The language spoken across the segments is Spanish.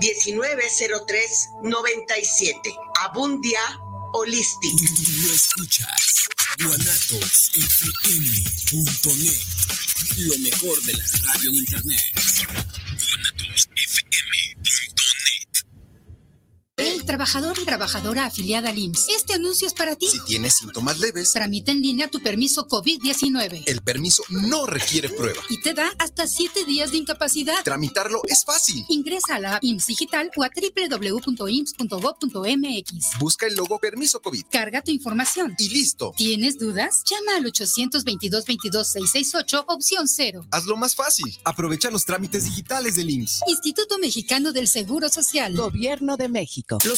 1903-97. Abundia Holistic. Tú escuchas guanatosfm.net. Lo mejor de la radio en internet. Trabajador y trabajadora afiliada al IMSS. Este anuncio es para ti. Si tienes síntomas leves, Tramita en línea tu permiso COVID-19 el permiso no requiere prueba. y te da hasta 7 días de incapacidad. Tramitarlo es fácil. Ingresa a la IMSS Digital o a www.ims.gov.mx. Busca el logo Permiso COVID Carga tu información. y listo. ¿Tienes dudas? Llama al 822-22-668, opción 0. Hazlo más fácil. Aprovecha los trámites digitales del IMSS. Instituto Mexicano del Seguro Social. Gobierno de México. Los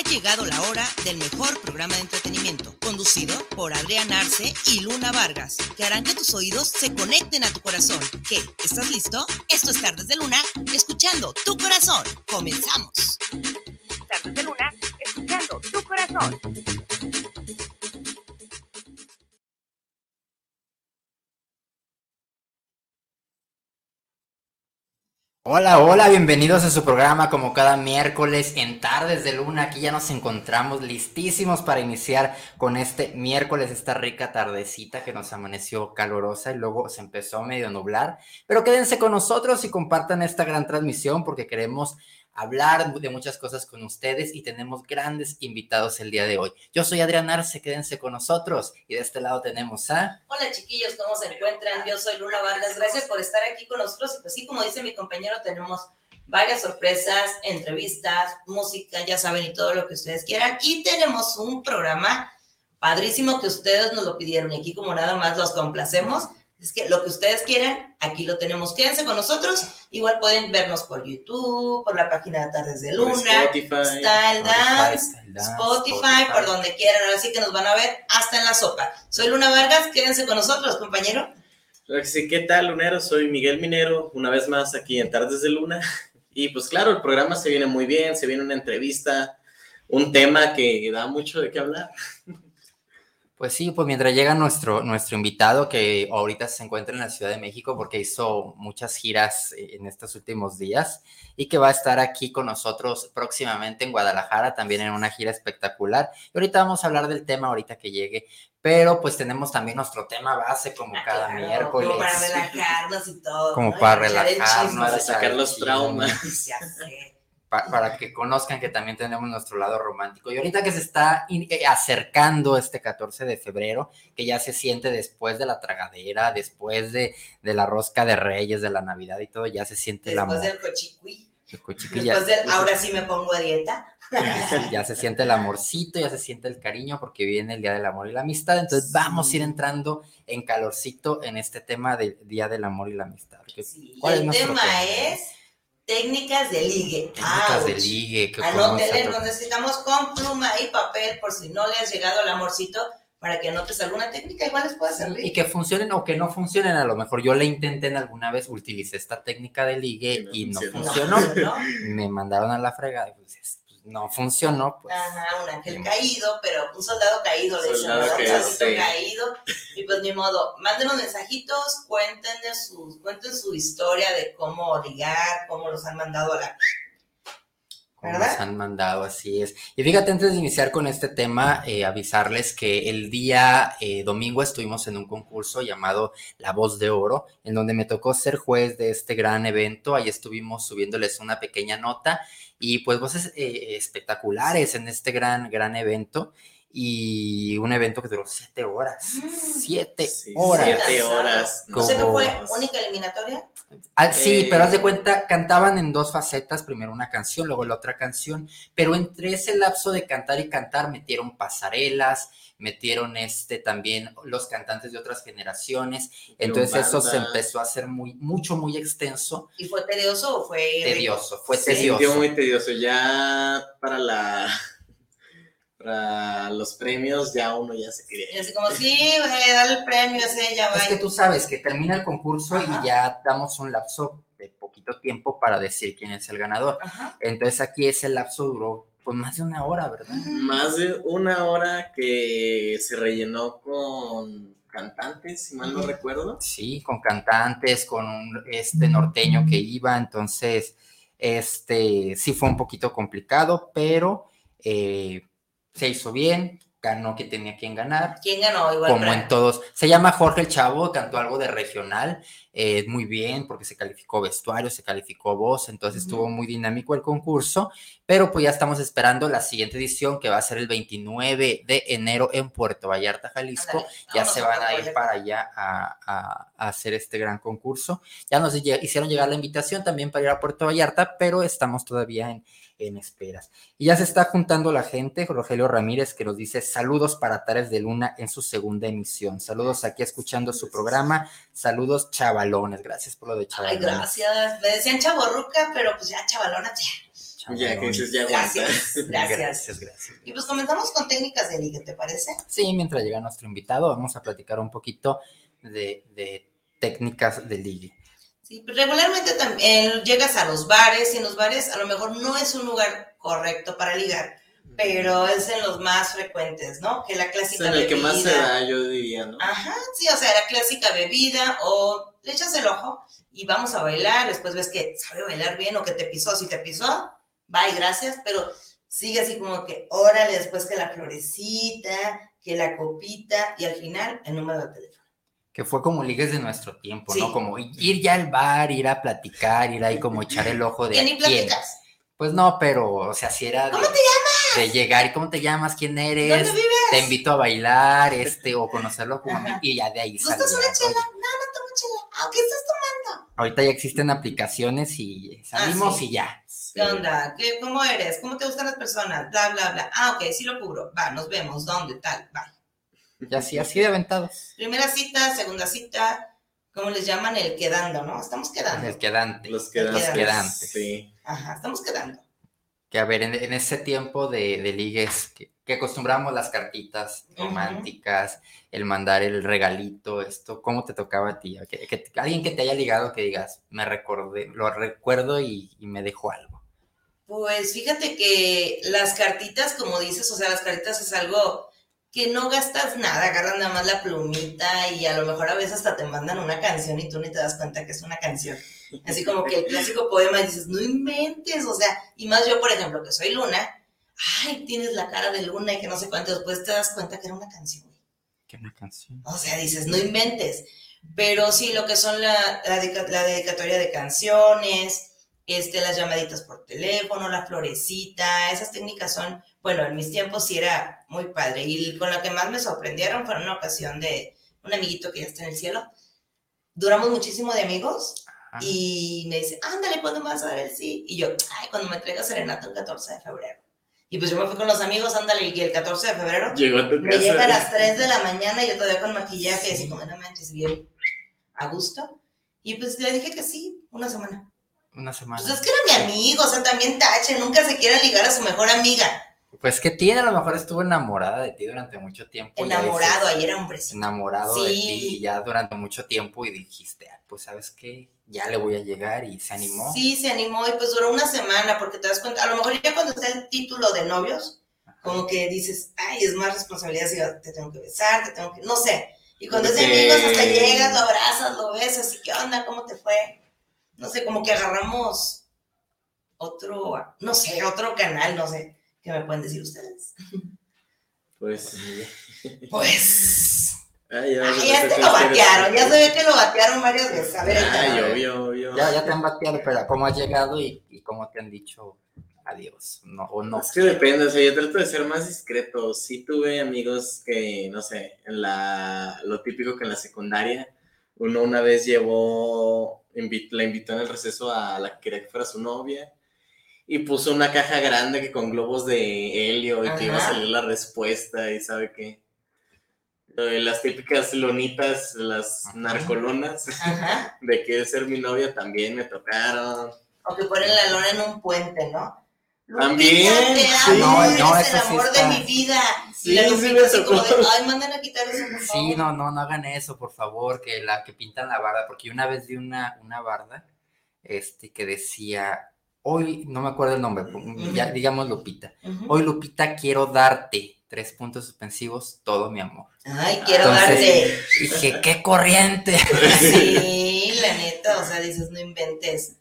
ha llegado la hora del mejor programa de entretenimiento, conducido por Adrián Arce y Luna Vargas, que harán que tus oídos se conecten a tu corazón. ¿Qué? ¿Estás listo? Esto es Tardes de Luna, escuchando tu corazón. Comenzamos. Tardes de Luna, escuchando tu corazón. Hola, hola, bienvenidos a su programa como cada miércoles en Tardes de Luna. Aquí ya nos encontramos listísimos para iniciar con este miércoles, esta rica tardecita que nos amaneció calurosa y luego se empezó a medio nublar. Pero quédense con nosotros y compartan esta gran transmisión porque queremos hablar de muchas cosas con ustedes y tenemos grandes invitados el día de hoy. Yo soy Adrián Arce, quédense con nosotros y de este lado tenemos a... Hola chiquillos, ¿cómo se encuentran? Yo soy Luna Vargas, gracias por estar aquí con nosotros. Y pues sí, como dice mi compañero, tenemos varias sorpresas, entrevistas, música, ya saben, y todo lo que ustedes quieran. Y tenemos un programa padrísimo que ustedes nos lo pidieron y aquí como nada más los complacemos. Es que lo que ustedes quieran, aquí lo tenemos. Quédense con nosotros. Igual pueden vernos por YouTube, por la página de Tardes de Luna, Spotify. Style Dance, Spotify, por donde quieran. Ahora sí que nos van a ver hasta en la sopa. Soy Luna Vargas, quédense con nosotros, compañero. Sí, ¿qué tal, Lunero? Soy Miguel Minero, una vez más aquí en Tardes de Luna. Y pues claro, el programa se viene muy bien, se viene una entrevista, un tema que da mucho de qué hablar. Pues sí, pues mientras llega nuestro, nuestro invitado que ahorita se encuentra en la Ciudad de México porque hizo muchas giras eh, en estos últimos días y que va a estar aquí con nosotros próximamente en Guadalajara, también en una gira espectacular. Y ahorita vamos a hablar del tema ahorita que llegue, pero pues tenemos también nuestro tema base como Ah, cada claro, miércoles. Como para relajarnos y todo. Como ¿no? para relajarnos. Para sacar los traumas. Ya pa- para que conozcan que también tenemos nuestro lado romántico. Y ahorita que se está in- eh, acercando este 14 de febrero, que ya se siente después de la tragadera, después de, de la rosca de reyes, de la Navidad y todo, ya se siente el amor. Después del cochicuí. El Después del ahora sí me pongo a dieta. Ya se siente el amorcito, ya se siente el cariño porque viene el Día del Amor y la Amistad. Entonces vamos a ir entrando en calorcito en este tema del Día del Amor y la Amistad. ¿Qué- Sí, cuál el tema? es técnicas de ligue. Técnicas de ligue. que Anótele, nos necesitamos con pluma y papel por si no le has llegado el amorcito para que anotes alguna técnica, igual les puede y servir. que funcionen o que no funcionen. A lo mejor yo la intenté en alguna vez, utilicé esta técnica de ligue Y no y no funcionó. Me mandaron a la fregada y pues, es- pues, no funcionó. Pues. Ajá, un ángel caído, pero un soldado caído, le dicen, Soldado ¿no? un sí. caído. Y pues ni modo, mándenos mensajitos, cuenten su, cuenten su historia de cómo ligar, cómo los han mandado a la... como nos han mandado, así es. Y fíjate, antes de iniciar con este tema, eh, avisarles que el día eh, domingo estuvimos en un concurso llamado La Voz de Oro, en donde me tocó ser juez de este gran evento. Ahí estuvimos subiéndoles una pequeña nota y pues voces eh, espectaculares en este gran, gran evento. Y un evento que duró siete horas. Siete Sí, horas. Siete horas. No sé fue única eliminatoria. Ah, sí, Eh, pero haz de cuenta, cantaban en dos facetas, primero una canción, luego la otra canción, pero entre ese lapso de cantar y cantar metieron pasarelas, metieron este también los cantantes de otras generaciones, entonces eso se empezó a hacer muy, mucho, muy extenso, ¿Y fue tedioso o fue tedioso, fue Se tedioso. sintió muy tedioso. Ya para la para los premios ya uno ya se quería. Y así como, sí, güey, dale el premio, ese ya va. Es que tú sabes que termina el concurso Ajá. y ya damos un lapso de poquito poquito tiempo para decir quién es el ganador. Ajá. Entonces aquí ese lapso duró pues más de una hora, ¿verdad? Más de una hora que se rellenó con cantantes, si mal no recuerdo. Sí, con cantantes, con un este norteño que iba, entonces, este, sí fue un poquito complicado, pero eh, se hizo bien, ganó que tenía quien ganar, ¿Quién ganó? Igual como en todos. Se llama Jorge el Chavo, cantó algo de regional, eh, muy bien, porque se calificó vestuario, se calificó voz, entonces estuvo muy dinámico el concurso, pero pues ya estamos esperando la siguiente edición que va a ser el 29 de enero en Puerto Vallarta, Jalisco. Ya se van a ir para allá a, a- a hacer este gran concurso. Ya nos hicieron llegar la invitación también para ir a Puerto Vallarta, pero estamos todavía en, en esperas. Y ya se está juntando la gente, Rogelio Ramírez, que nos dice saludos para Tares de Luna en su segunda emisión. Saludos aquí escuchando su programa. Saludos chavalones. Gracias por lo de Ay, chavalones. gracias. Me decían chaborruca, pero pues ya chavalona, ya. Chavalones. Ya que dices, ya. Gracias, gracias. Gracias, gracias. Y pues comenzamos con técnicas de ligue, ¿te parece? Sí, mientras llega nuestro invitado, vamos a platicar un poquito de, de técnicas de ligue. Sí, pues regularmente también llegas a los bares y en los bares a lo mejor no es un lugar correcto para ligar, pero es en los más frecuentes, ¿no? Que la clásica en el que más se da, yo diría, ¿no? Ajá, sí, o sea, la clásica bebida o le echas el ojo y vamos a bailar, después ves que sabe bailar bien o que te pisó, si te pisó, bye, gracias, pero sigue así como que órale, después que la florecita, que la copita y al final el número de teléfono. Que fue como ligues de nuestro tiempo, ¿no? Como ir ya al bar, ir a platicar, ir ahí como echar el ojo de a quién. platicas. Pues no, pero, o sea, si era de, ¿Cómo te de llegar y cómo te llamas, quién eres, ¿Dónde vives? te invito a bailar, este, o conocerlo como y ya de ahí ¿Gustas salió una la chela? No, no tomo chela. Ah, ¿qué estás tomando? Ahorita ya existen aplicaciones y salimos Ah, sí. y ya. ¿Qué onda? ¿Qué, ¿Cómo eres? ¿Cómo te gustan las personas? Bla, bla, bla. Ah, ok, sí lo cubro. Va, nos vemos. ¿Dónde? Tal, va. Y así, así de aventados. Primera cita, segunda cita, ¿cómo les llaman? El quedando, ¿no? Estamos quedando. El quedante. Los Los quedantes. quedantes. Sí. Ajá, estamos quedando. Que a ver, en, en ese tiempo de, de ligues, que, que acostumbramos las cartitas románticas, el mandar el regalito, esto, ¿cómo te tocaba a ti? Que, que- alguien que te haya ligado que digas, me recordé, lo recuerdo y, y me dejó algo. Pues fíjate que las cartitas, como dices, o sea, las cartitas es algo que no gastas nada, agarran nada más la plumita y a lo mejor a veces hasta te mandan una canción y tú ni te das cuenta que es una canción. Así como que el clásico poema y dices, no inventes, o sea, y más yo, por ejemplo, que soy Luna, ay, tienes la cara de Luna y que no sé cuánto, después te das cuenta que era una canción. Qué una canción. O sea, dices, no inventes. Pero sí, lo que son la, la dedicatoria de canciones, este, las llamaditas por teléfono, la florecita, esas técnicas son, bueno, en mis tiempos sí era muy padre. Y con la que más me sorprendieron fue en una ocasión de un amiguito que ya está en el cielo. Duramos muchísimo de amigos Ajá. y me dice, ándale, ¿cuándo me vas a dar el sí? Y yo, ay, cuando me entrega serenata el 14 de febrero. Y pues yo me fui con los amigos, ándale, y el 14 de febrero Llegó a me llega a las 3 de la mañana y yo todavía con maquillaje, así como, no manches, bien a gusto. Y pues le dije que sí, una semana. Una semana. Pues es que era mi amigo, o sea, también tache, nunca se quiera ligar a su mejor amiga. Pues que tiene, a lo mejor estuvo enamorada de ti durante mucho tiempo. Enamorado, ahí era hombrecito. enamorado de ti ya durante mucho tiempo y dijiste, "Ah, pues sabes qué, ya le voy a llegar y se animó. Sí, se animó y pues duró una semana porque te das cuenta, a lo mejor ya cuando está el título de novios, como que dices, ay, es más responsabilidad si te tengo que besar, te tengo que, no sé. Y cuando es de amigos hasta llegas, lo abrazas, lo besas y qué onda, cómo te fue. No sé, como que agarramos otro, no sé, otro canal, no sé, ¿qué me pueden decir ustedes? Pues. Pues, Ay, ya, ay, ya te lo batearon, ya se ve que lo batearon varias veces. A ver, Ay, échale. obvio, obvio. Ya, ya te han bateado, pero ¿cómo has llegado y, y cómo te han dicho adiós? No, o no. Es que depende, o sea, yo trato de ser más discreto. Sí tuve amigos que, no sé, en la, lo típico que en la secundaria, uno una vez llevó, la invitó en el receso a la que quería que fuera su novia y puso una caja grande que con globos de helio y que iba a salir la respuesta y sabe qué. Las típicas lonitas, las Ajá. narcolonas, Ajá. de que ser mi novia también me tocaron. O que ponen la lona en un puente, ¿no? También, sí. No, eres no, el sí amor está- de mi vida. Sí, y la sí Lupita me así como de, tocó. ay, manden a quitar eso, por Sí, favor. no, no, no hagan eso, por favor, que la que pintan la barda, porque yo una vez vi una, una barda este, que decía, hoy, no me acuerdo el nombre, ya, digamos Lupita, hoy Lupita quiero darte, tres puntos suspensivos, todo mi amor. Ay, quiero Entonces, darte. Dije, qué corriente. Sí, la neta, o sea, dices, no inventes.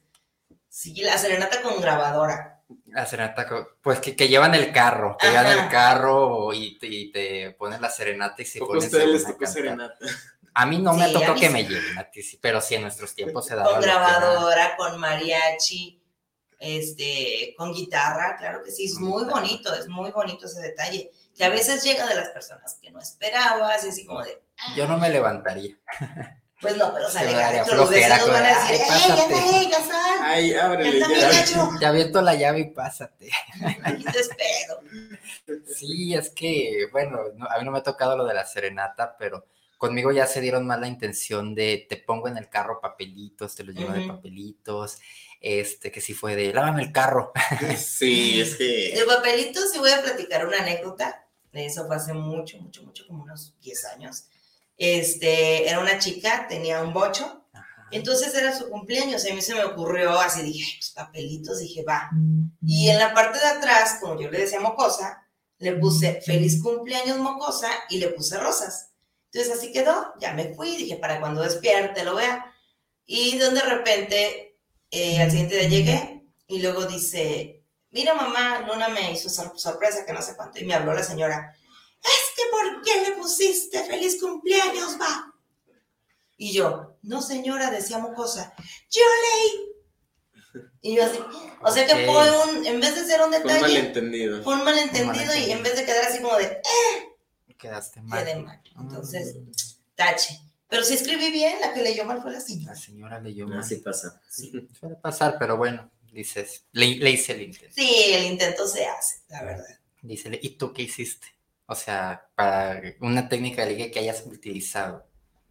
Sí, la serenata con grabadora. La serenata, pues que, que llevan el carro, que llevan el carro y te, y te ponen la serenata y se a ponen ustedes les a tocó serenata. A mí no me Sí, tocó a mí que sí. me lleven a ti, sí, pero sí en nuestros tiempos se daba. Con grabadora, con mariachi, este, con guitarra, claro que sí, es muy guitarra. bonito, es muy bonito ese detalle. Que a veces llega de las personas que no esperabas, y así como de, Yo no me levantaría. Pues no, pero sale gacho, los vecinos van a como, decir, "Ay, ¡ey, ya pásate". sal, ya sal! Ay, ábrele Ya está ya. aviento la llave y pásate. Aquí te espero. Sí, es que, bueno, no- a mí no me ha tocado lo de la serenata, pero conmigo ya se dieron más la intención de te pongo en el carro papelitos, te los llevo de papelitos, este, que si fue de lávame el carro. Sí, es que. De papelitos, sí voy a platicar una anécdota. Eso fue hace mucho, mucho, mucho, como unos 10 años. Este, era una chica, tenía un bocho, entonces era su cumpleaños. Y a mí se me ocurrió, así dije, "Ay, pues papelitos, dije, va. Y en la parte de atrás, como yo le decía mocosa, le puse feliz cumpleaños mocosa y le puse rosas. Entonces así quedó, ya me fui, dije, para cuando despierte lo vea. Y de repente, eh, al siguiente día llegué y luego dice, mira mamá, Luna me hizo sor- sorpresa, que no sé cuánto, y me habló la señora, es que ¿por qué le pusiste feliz cumpleaños, va? Y yo, no señora, decía mocosa, yo leí. Y yo así, o sea que fue un, en vez de ser un Fue un detalle, malentendido. fue un malentendido y malentendido. en vez de quedar así como de, Quedaste mal. quedé mal. Entonces, Mm, tache. Pero si escribí bien, la que leyó mal fue la señora. la señora leyó mal. Así pasa. Suele pasar, pero bueno, dices, le, le hice el intento. Sí, el intento se hace, la verdad. Dice, ¿y tú qué hiciste? O sea, para una técnica de ligue que hayas utilizado.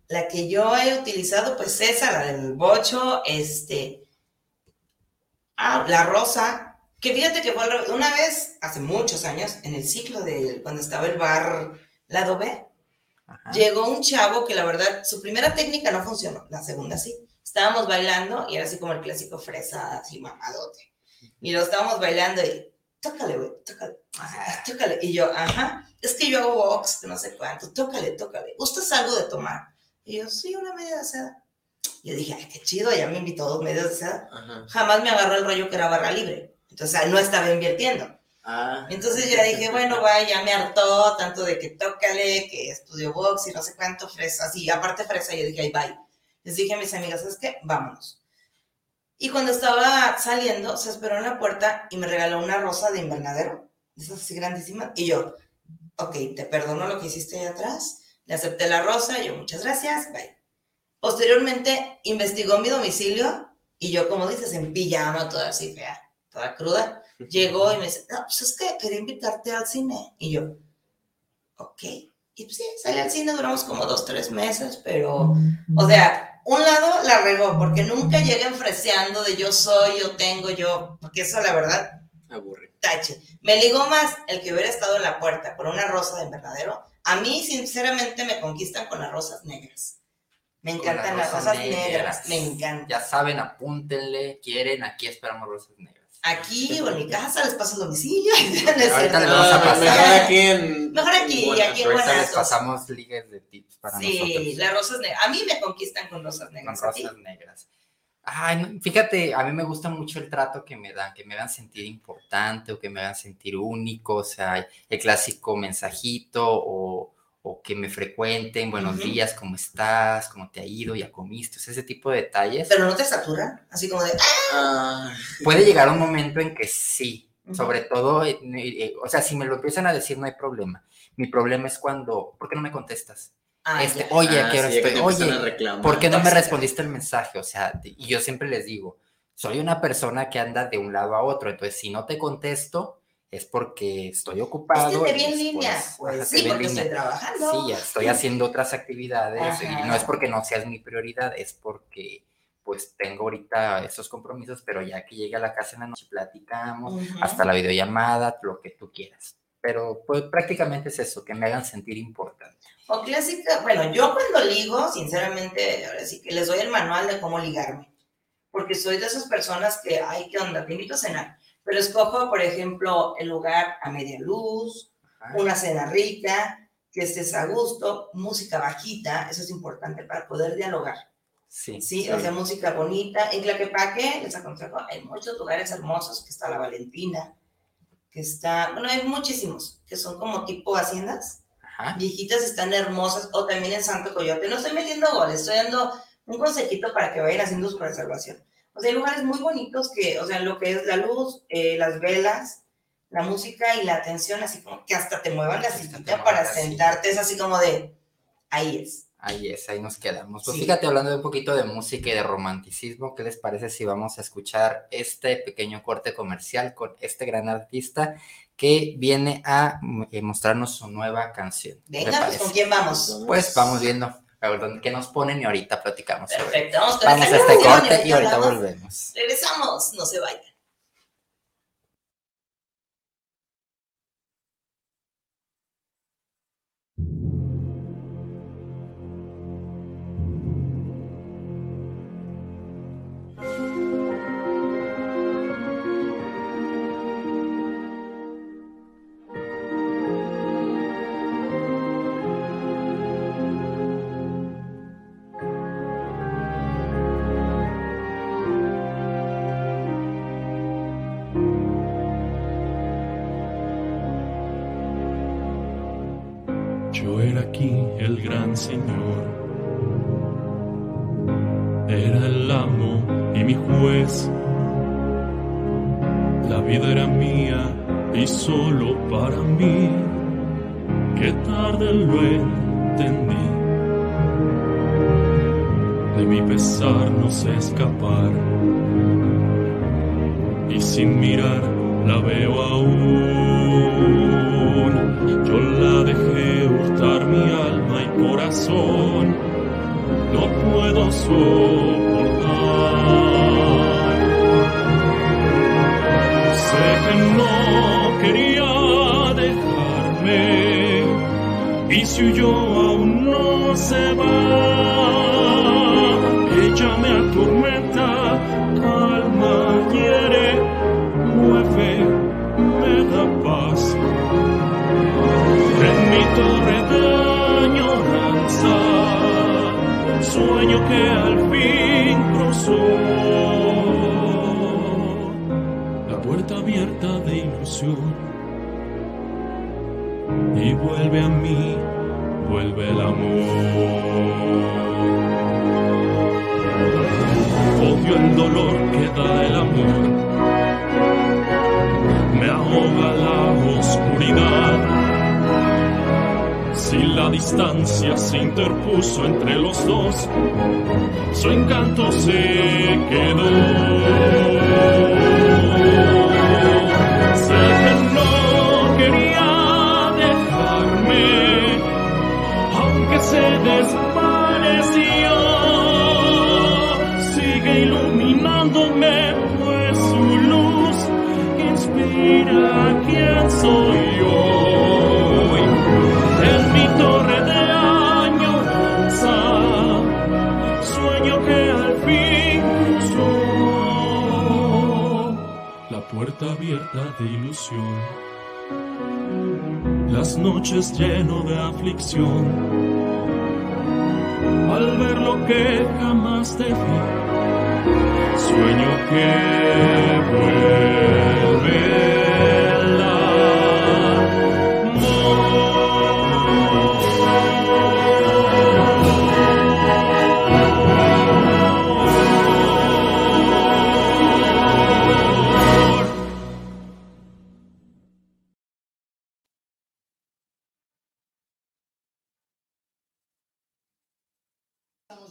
La que yo he utilizado, pues esa, la del bocho, este. Ah, la rosa. Que fíjate que fue una vez, hace muchos años, en el ciclo de cuando estaba el bar Lado B, Ajá. llegó un chavo que la verdad, su primera técnica no funcionó, la segunda sí. Estábamos bailando y era así como el clásico fresa, así mamadote. Y lo estábamos bailando y, tócale, güey, tócale, ah, tócale. Y yo, ajá, es que yo hago box, que no sé cuánto, tócale, tócale. ¿Gustas algo de tomar? Y yo, sí, una media de seda. Y yo dije, ay, qué chido, ya me invitó dos medias de seda. Ajá. Jamás me agarró el rollo que era barra libre. Entonces, no estaba invirtiendo. Ah. Entonces ya dije, bueno, va, ya me hartó tanto de que tócale, que estudio box y no sé cuánto, fresa, así, aparte fresa, yo dije, ay, bye. Les dije a mis amigas, ¿sabes qué? Vámonos. Y cuando estaba saliendo, se esperó en la puerta y me regaló una rosa de invernadero, de esas así grandísimas, y yo, ok, te perdono lo que hiciste ahí atrás, le acepté la rosa, y yo, muchas gracias, bye. Posteriormente, investigó mi domicilio, y yo, como dices, en pijama, toda así fea, toda cruda, llegó y me dice, no, pues es que quería invitarte al cine. Y yo, ok. Y pues sí, salí al cine, duramos como dos, tres meses, pero, o sea, un lado la regó, porque nunca llegué enfreciando de yo soy, yo tengo, yo, porque eso la verdad, Aburre. tache. Me ligó más el que hubiera estado en la puerta con una rosa de invernadero. A mí, sinceramente, me conquistan con las rosas negras. Me encantan las rosas negras, me encantan. Ya saben, apúntenle, quieren, aquí esperamos rosas negras. Aquí o en mi casa les paso el domicilio. Ahorita les Ahorita vamos a Ah, pasar. Mejor aquí en. Mejor aquí, Bueno, aquí en Ahorita les pasamos ligues de tips para Sí, nosotros. las rosas negras. A mí me conquistan con rosas Con negras. ¿a ti? rosas negras. Ay, no, fíjate, a mí me gusta mucho el trato que me dan, que me hagan sentir importante o que me hagan sentir único, o sea, el clásico mensajito o, o que me frecuenten, buenos Ujú. días, ¿cómo estás? ¿Cómo te ha ido? ¿Ya comiste? O sea, ese tipo de detalles. Pero no te saturan, así como de. Ah, Puede llegar un momento en que sí, sobre todo, eh, eh, o sea, si me lo empiezan a decir no hay problema. Mi problema es cuando, ¿por qué no me contestas? Ah, Este, ya. oye, ah, ¿a qué hora sí, estoy? Oye. ¿Por qué no me respondiste el mensaje? O sea, y yo siempre les digo, soy una persona que anda de un lado a otro, entonces si no te contesto es porque estoy Es ocupado. que te y vi en después- línea. Pues sí, porque estoy trabajando. Sí, ya estoy haciendo otras actividades y Ajá. no es porque no seas mi prioridad, es porque pues tengo ahorita esos compromisos, pero ya que llegue a la casa en la noche platicamos, Ujú. hasta la videollamada, lo que tú quieras. Pero pues prácticamente es eso, que me hagan sentir importante. O clásica, bueno, yo cuando ligo, sinceramente, ahora sí que les doy el manual de cómo ligarme. porque soy de esas personas que, ay, ¿qué onda? Te invito a cenar. Pero escojo, por ejemplo, el lugar a media luz, una cena rica, que estés a gusto, música bajita, eso es importante para poder dialogar. Sí. Sí, o sea, música bonita. En Tlaquepaque, les aconsejo, hay muchos lugares hermosos, que está La Valentina, que está, bueno, hay muchísimos, que son como tipo haciendas, Ajá. viejitas, están hermosas, o también en Santo Coyote. No estoy metiendo goles, estoy dando un consejito para que vayan haciendo su reservación. O sea, hay lugares muy bonitos que, o sea, lo que es la luz, eh, las velas, la música y la atención, así como que hasta te muevan la sillita para sentarte, es así como de, ahí es. Ahí es, ahí nos quedamos. Pues Sí. fíjate, hablando de un poquito de música y de romanticismo, ¿qué les parece si vamos a escuchar este pequeño corte comercial con este gran artista que viene a mm, eh, mostrarnos su nueva canción? ¿Qué Venga, pues, ¿con quién vamos? Pues vamos viendo a ver dónde- qué nos ponen y ahorita platicamos. sobre Perfecto, vamos con Vamos a este corte y ahorita volvemos. Regresamos, no se vayan. Aquí el gran señor, era el amo y mi juez. La vida era mía y solo para mí, que tarde lo entendí. De mi pesar no sé escapar y sin mirar la veo aún. Yo la dejé hurtar mi alma y corazón, no puedo soportar. Sé que no quería dejarme y si huyó aún no se va. Torre de añoranza, sueño que al fin cruzó la puerta abierta de ilusión y vuelve a mí, vuelve el amor. Odio el dolor que da el amor, me ahoga la distancia se interpuso entre los dos, su encanto se quedó. Que no quería dejarme, aunque se desvaneció. Sigue iluminándome, pues su luz inspira quién soy hoy. Puerta abierta de ilusión. Las noches lleno de aflicción, al ver lo que jamás te vi, sueño que vuelve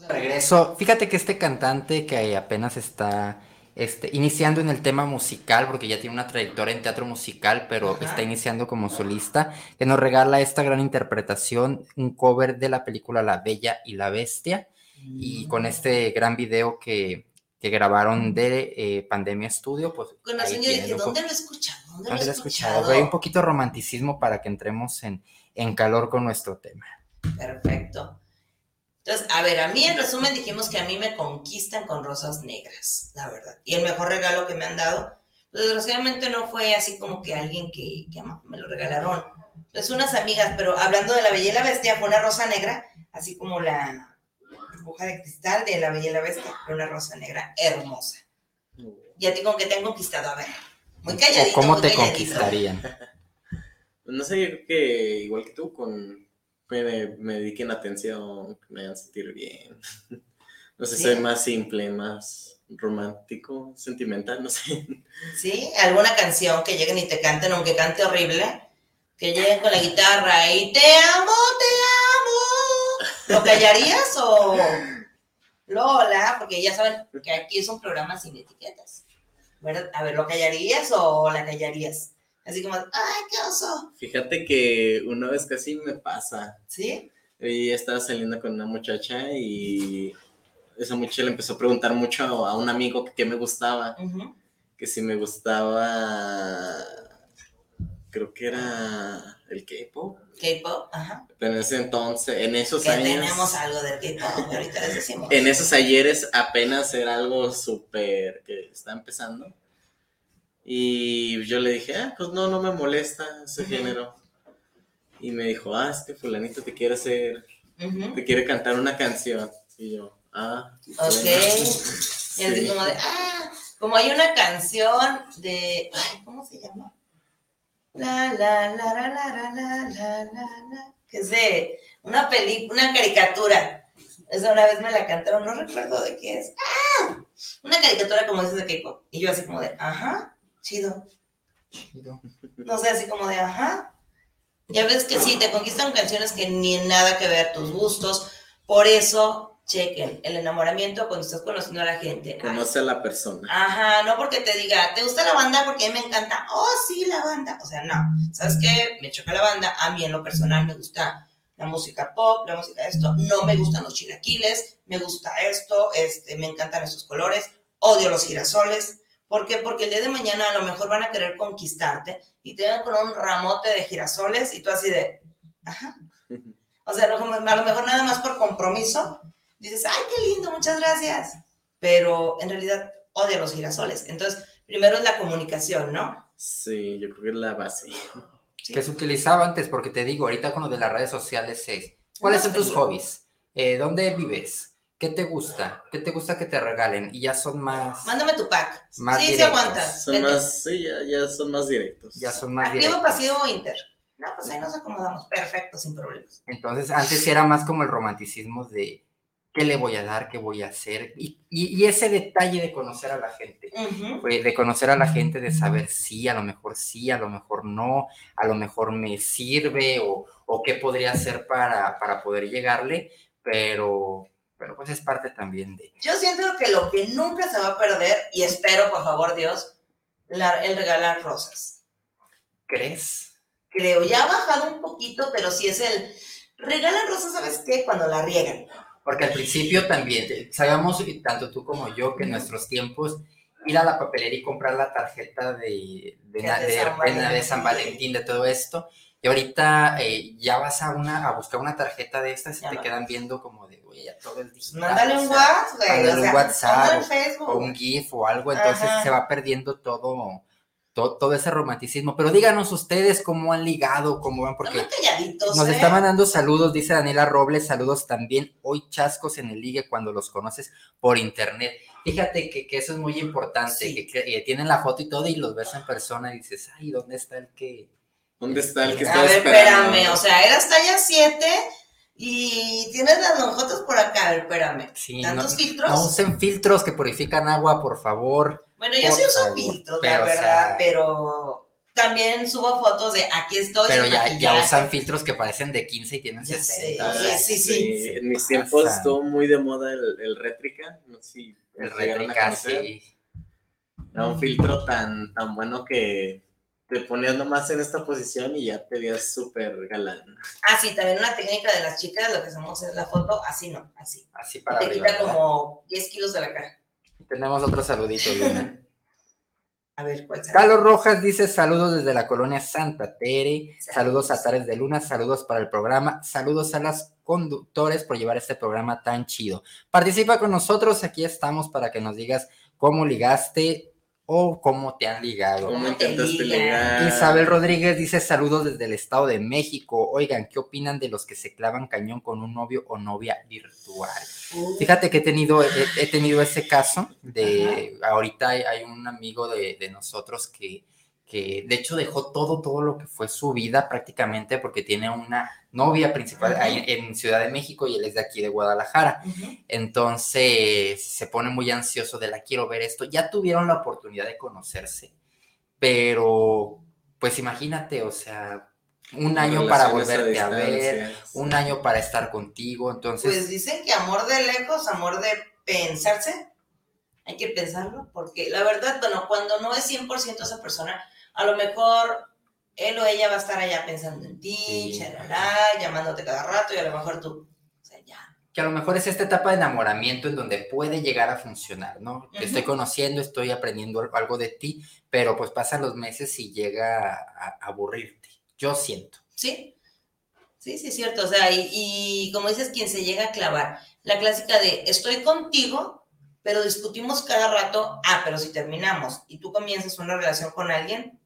De regreso, fíjate que este cantante que apenas está este, iniciando en el tema musical, porque ya tiene una trayectoria en teatro musical, pero Ajá. está iniciando como solista, que nos regala esta gran interpretación, un cover de la película La Bella y la Bestia, y con este gran video que, que grabaron de eh, Pandemia Studio, pues Con la ahí señora dije, ¿dónde lo he escuchado? ¿Dónde no lo he escuchado? pero hay un poquito de romanticismo para que entremos en, en calor con nuestro tema. Perfecto. Entonces, a ver, a mí en resumen dijimos que a mí me conquistan con rosas negras, la verdad. Y el mejor regalo que me han dado, pues desgraciadamente no fue así como que alguien que, que me lo regalaron. Pues unas amigas, pero hablando de la Bella y la Bestia, fue una rosa negra, así como la burbuja de cristal de la Bella y la Bestia, fue una rosa negra hermosa. Y a ti con que te han conquistado, a ver. Muy calladito. ¿O ¿Cómo muy te calladito. conquistarían? No sé, yo creo que igual que tú, con me, me dediquen atención, que me hagan sentir bien. No sé, Sí. soy más simple, más romántico, sentimental, no sé. ¿Sí? ¿Alguna canción que lleguen y te canten, aunque cante horrible? Que lleguen con la guitarra y te amo, te amo. ¿Lo callarías o Lola? Porque ya saben que aquí es un programa sin etiquetas. ¿verdad? A ver, ¿lo callarías o la callarías? Así como, ay, qué oso. Fíjate que una vez casi me pasa. ¿Sí? Ella estaba saliendo con una muchacha y esa muchacha le empezó a preguntar mucho a un amigo que qué me gustaba. Que si me gustaba, creo que era el K-pop. K-pop, ajá. Pero en ese entonces, en esos Que años, tenemos algo del K-pop, ahorita les decimos. en esos ayeres apenas era algo súper que está empezando. Y yo le dije, ah, pues no, no me molesta ese género. Y me dijo, ah, es que fulanito te quiere hacer, te quiere cantar una canción. Y yo, ah, Ok. bueno". Y así Sí. como de, ah, como hay una canción de, ay, ¿cómo se llama? La, la, la, la, la, la, la, la, la, la, que es de una película, una caricatura. Esa una vez me la cantaron, no recuerdo de qué es. ¡Ah! Una caricatura como dices de K-pop. Y yo así como de, ajá, chido. No sé, así como de, ajá. Ya ves que sí, te conquistan canciones que ni nada que ver tus gustos. Por eso, chequen, el enamoramiento cuando estás conociendo a la gente. Ay, Conoce a la persona. Ajá, no porque te diga, ¿te gusta la banda? Porque a mí me encanta. Oh, sí, la banda. O sea, no. ¿Sabes qué? Me choca la banda. A mí en lo personal me gusta la música pop, la música esto. No me gustan los chilaquiles. Me gusta esto. Este, me encantan esos colores. Odio los girasoles. ¿Por qué? Porque el día de mañana a lo mejor van a querer conquistarte y te van con un ramote de girasoles y tú así de, ajá. O sea, a lo mejor- nada más por compromiso dices, ay, qué lindo, muchas gracias. Pero en realidad odia los girasoles. Entonces, primero es la comunicación, ¿no? Sí, yo creo que es la base. Que se utilizaba antes, porque te digo, ahorita con lo de las redes sociales es, ¿cuáles son tus hobbies? Eh, ¿Dónde vives? ¿Qué te gusta? ¿Qué te gusta que te regalen? Y ya son más, Mándame tu pack. Más sí, se directos. aguanta. Son más, sí, ya, ya son más directos. ya son más Activo, directos. pasivo o inter. No, pues ahí nos acomodamos. Perfecto, sin problemas. Entonces, antes era más como el romanticismo de qué le voy a dar, qué voy a hacer, y, y- y ese detalle de conocer a la gente, pues, de conocer a la gente, de saber sí, a lo mejor sí, a lo mejor no, a lo mejor me sirve o, o qué podría hacer para, para poder llegarle, pero, pero pues es parte también de... Yo siento que lo que nunca se va a perder, y espero, por favor, Dios, la- el regalar rosas. ¿Crees? Creo, ya ha bajado un poquito, pero sí es el regalan rosas, ¿sabes qué? Cuando la riegan. Porque al principio también, sabíamos, y tanto tú como yo, que en nuestros tiempos ir a la papelería y comprar la tarjeta de, de, de de, San de- de San Valentín. Valentín, de todo esto, y ahorita eh, ya vas a, una, a buscar una tarjeta de estas y Ya te no. quedan viendo como ya todo el digital. Mándale un WhatsApp, güey. mándale o un WhatsApp o- un GIF o algo, entonces Ajá. se va perdiendo todo, todo, todo ese romanticismo. Pero díganos ustedes cómo han ligado, cómo van, porque... Están Nos ¿eh? está mandando saludos, dice Daniela Robles, saludos también. Hoy chascos en el ligue cuando los conoces por internet. Fíjate que, que eso es muy importante, Sí. que, que, eh, tienen la foto y todo y los ves en persona y dices, ay, ¿dónde está el que? ¿Dónde está el que A está ver, esperando? espérame, o sea, eras talla 7 y tienes las acá, a ver, espérame. Sí, ¿Tantos no, filtros? no usen filtros que purifican agua, por favor. Bueno, yo sí uso favor, filtros, pero, la o verdad, sea, pero también subo fotos de aquí estoy. Pero ya, ya usan filtros que parecen de 15 y tienen Ya 60. sé, o sea, sí, sí. En mis tiempos estuvo muy de moda el, el rétrica. No sé si El lo llegaron a réplica, conocer. sí. Era un filtro tan, tan bueno que te ponías nomás en esta posición y ya te veías súper galán. Ah, sí, también una técnica de las chicas, lo que hacemos es la foto, así no, así. Así para Te arriba. quita ¿verdad? como 10 kilos de la cara. Tenemos otro saludito, Luna. A ver, ¿cuál? Carlos Rojas dice saludos desde la colonia Santa Tere, saludos a Tares de Luna, saludos para el programa, saludos a las conductores por llevar este programa tan chido. Participa con nosotros, aquí estamos para que nos digas cómo ligaste o cómo te han ligado. ¿Cómo te intentaste ligar? Isabel Rodríguez dice saludos desde el Estado de México. Oigan, ¿qué opinan de los que se clavan cañón con un novio o novia virtual? Uh, Fíjate que he tenido, he, he tenido ese caso de, ahorita hay, hay un amigo de, de nosotros que, que de hecho dejó todo, todo lo que fue su vida prácticamente porque tiene una novia principal Ajá. ahí en Ciudad de México y él es de aquí de Guadalajara. ujú. Entonces se pone muy ansioso de la quiero ver esto. Ya tuvieron la oportunidad de conocerse, pero pues imagínate, o sea, un año para volverte a ver, distancia. un año para estar contigo, entonces... Pues dicen que amor de lejos, amor de pensarse, hay que pensarlo, porque la verdad, bueno, cuando no es 100% esa persona, a lo mejor él o ella va a estar allá pensando en ti, Sí. charalá, llamándote cada rato y a lo mejor tú, o sea, ya. que a lo mejor es esta etapa de enamoramiento en donde puede llegar a funcionar, ¿no? Te estoy Ujú. conociendo, estoy aprendiendo al- algo de ti, pero pues pasan los meses y llega a, a aburrirte. Yo siento. Sí, sí, sí, es cierto. O sea, y, y como dices, quien se llega a clavar, la clásica de estoy contigo, pero discutimos cada rato, ah, pero si terminamos y tú comienzas una relación con alguien,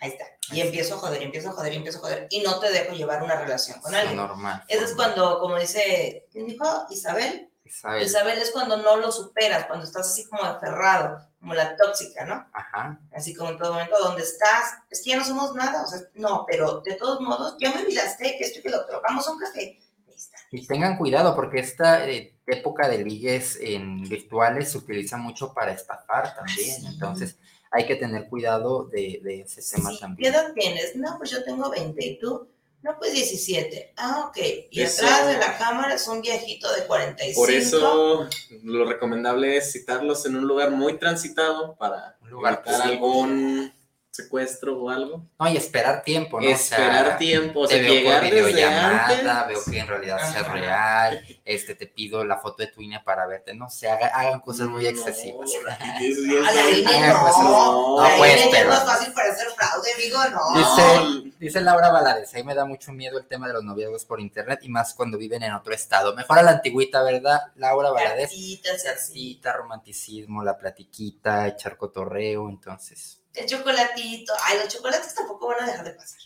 ahí está. Y empiezo a joder, y empiezo a joder, y empiezo a joder, y no te dejo llevar una relación con Es alguien. normal. Eso es cuando, como dice, ¿quién dijo? Isabel. ¿sabes? Isabel es cuando no lo superas, cuando estás así como aferrado, como la tóxica, ¿no? Ajá. así como en todo momento, donde estás, es que ya no somos nada, o sea, no, pero de todos modos, ya me olvidaste que esto que lo otro, vamos a un café. Ahí está. Y tengan cuidado porque esta eh, época de ligues en virtuales se utiliza mucho para estafar también. Sí. Entonces hay que tener cuidado de, de ese tema Sí, ¿Qué también. edad tienes? No, pues yo tengo 20, ¿y tú? No, pues 17. Ah, ok. Y Eso- atrás de la cámara es un viejito de 45. Por eso lo recomendable es citarlos en un lugar muy transitado para Un lugar evitar público. algún secuestro o algo. No, y esperar tiempo, ¿no? O sea, Esperar tiempo, o sea, te veo llegar por desde videollamada, antes. veo que en realidad sea Ajá. real, este, te pido la foto de tu INE para verte, no sé, haga- hagan cosas muy excesivas. es Ah, pues, no. pues, es pero- más fácil para hacer fraude, amigo, no. Dice, dice Laura Valadez, ahí me da mucho miedo el tema de los noviazgos por internet y más cuando viven en otro estado. Mejor a la antigüita, ¿verdad? Laura así. Casita, romanticismo, la platiquita, echar cotorreo, entonces. El chocolatito. Ay, los chocolates tampoco van a dejar de pasar.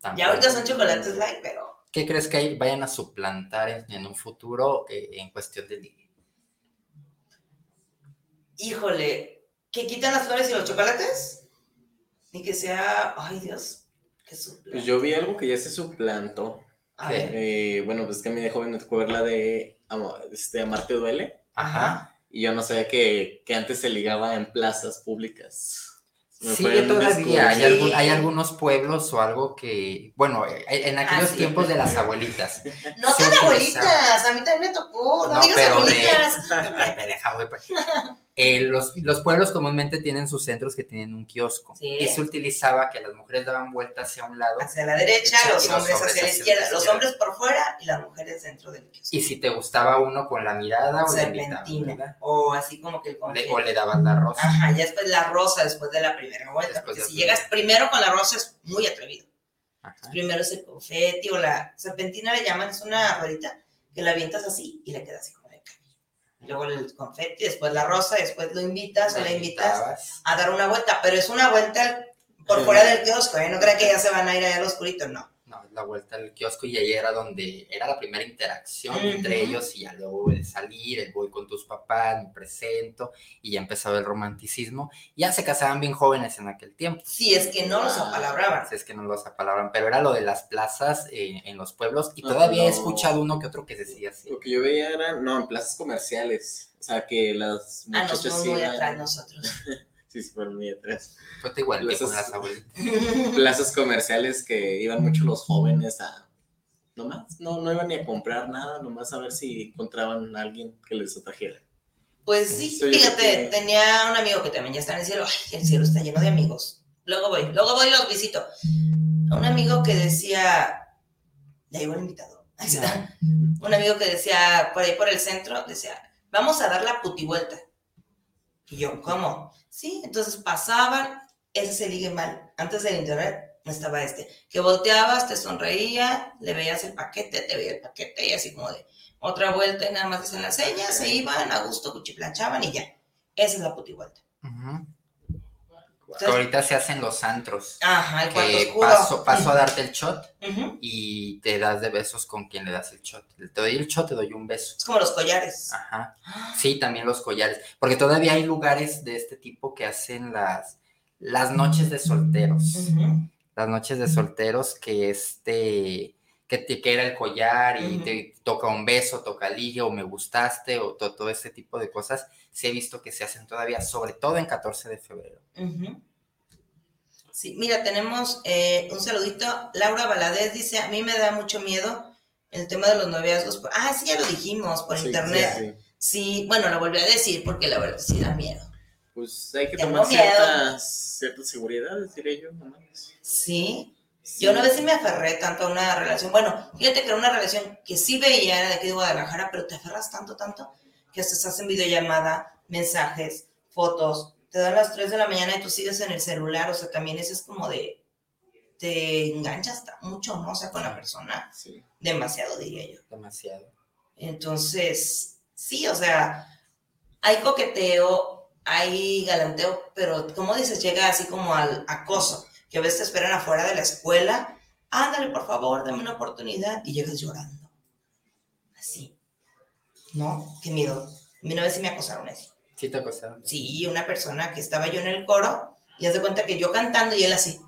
tampoco. Ya ahorita son chocolates light, pero ¿Qué crees que ahí vayan a suplantar en, en un futuro eh, en cuestión de ligue? híjole, que quitan las flores y los chocolates y que sea, ay Dios, que. Pues yo vi algo que ya se suplantó. A ver, Eh, bueno, pues que a mí de joven me tocó ver la de este, Amarte Duele. ajá. Y yo no sabía que, que antes se ligaba en plazas públicas. Me un todavía hay, Sí. algún- hay algunos pueblos o algo que, bueno, eh, en aquellos sí. tiempos de las abuelitas. No tan abuelitas, a mí también me tocó, no, No, digas pero de- abuelitas. Ay, me deja, güey, pues. Eh, los, los pueblos comúnmente tienen sus centros que tienen un kiosco. Sí. Y se utilizaba que las mujeres daban vuelta hacia un lado. Hacia la derecha, los hombres hacia la hacia la izquierda, los izquierda. hombres por fuera y las mujeres dentro del kiosco. Y si te gustaba uno con la mirada o Serpentina, o así como que el Le- o le daban la rosa. Ajá, ya después la rosa después de la primera vuelta, Después porque si primera. llegas primero con la rosa es muy atrevido. Ajá. Primero es el confeti o la serpentina le llaman, es una ruedita que la avientas así y le queda así. Luego el confeti, después la rosa, después lo invitas o la invitas a dar una vuelta, pero es una vuelta por fuera del kiosco, ¿eh? No crean que ya se van a ir allá al oscurito, no. No, la vuelta al kiosco y ahí era donde era la primera interacción entre ellos y ya luego el salir, el voy con tus papás, me presento y ya empezaba el romanticismo. Ya se casaban bien jóvenes en aquel tiempo. Si es que no los apalabraban. Así es que no los apalabran, pero era lo de las plazas eh, en los pueblos y Ah, todavía he no. escuchado uno que otro que decía así. Lo que yo veía era, no, en plazas comerciales. O sea, que las Ah, nos muchachas fuimos muy iban- atrás nosotros. Sí, sí, fueron muy atrás. Fue igual Plazas- comerciales que iban mucho los jóvenes a... Nomás, no, no iban ni a comprar nada, nomás a ver si encontraban a alguien que les atrajera. Pues sí, fíjate, que- tenía un amigo que también ya está en el cielo. Ay, el cielo está lleno de amigos. Luego voy, luego voy y los visito. A un amigo que decía, ya el invitado. Ahí está. Un amigo que decía, por ahí por el centro, decía, vamos a dar la putivuelta. Y yo, ¿cómo? Sí, entonces pasaban ese se ligue mal. Antes del internet estaba este, que volteabas, te sonreía, le veías el paquete, te veía el paquete y así como de otra vuelta y nada más hacen las señas, se iban a gusto, cuchiplanchaban y ya. Esa es la puti vuelta. Que ahorita se hacen los antros. Ajá, el cuarto Que paso, paso a darte el shot y te das de besos con quien le das el shot. Te doy el shot, te doy un beso. Es como los collares. Ajá. Sí, también los collares. Porque todavía hay lugares de este tipo que hacen las, las noches de solteros. Las noches de solteros que este que te queda el collar y te toca un beso, toca ligue o me gustaste o to- todo este tipo de cosas. Sí he visto que se hacen todavía, sobre todo en 14 de febrero. Sí, mira, tenemos eh, un saludito. Laura Valadez dice, a mí me da mucho miedo el tema de los noviazgos. Ah, sí, ya lo dijimos por Sí, internet. sí, sí. Sí, bueno, lo volví a decir porque la verdad sí da miedo. Pues hay que Tengo tomar ciertas, ciertas seguridades, diré yo. nomás. Sí. Sí. Yo una vez sí me aferré tanto a una relación. Bueno, fíjate que era una relación que sí veía, era de aquí de Guadalajara, pero te aferras tanto, tanto, que hasta estás en videollamada, mensajes, fotos. Te dan las 3 de la mañana y tú sigues en el celular. O sea, también eso es como de. Te enganchas mucho, ¿no? O sea, con la persona. Sí. Demasiado, diría yo. Demasiado. Entonces, sí, o sea, hay coqueteo, hay galanteo, pero como dices, llega así como al acoso, que a veces te esperan afuera de la escuela, ándale, por favor, dame una oportunidad, y llegas llorando. Así. ¿No? Qué miedo. A mí una vez sí me acosaron así. Sí te acosaron. Sí, una persona que estaba yo en el coro, y haz de cuenta que yo cantando y él así.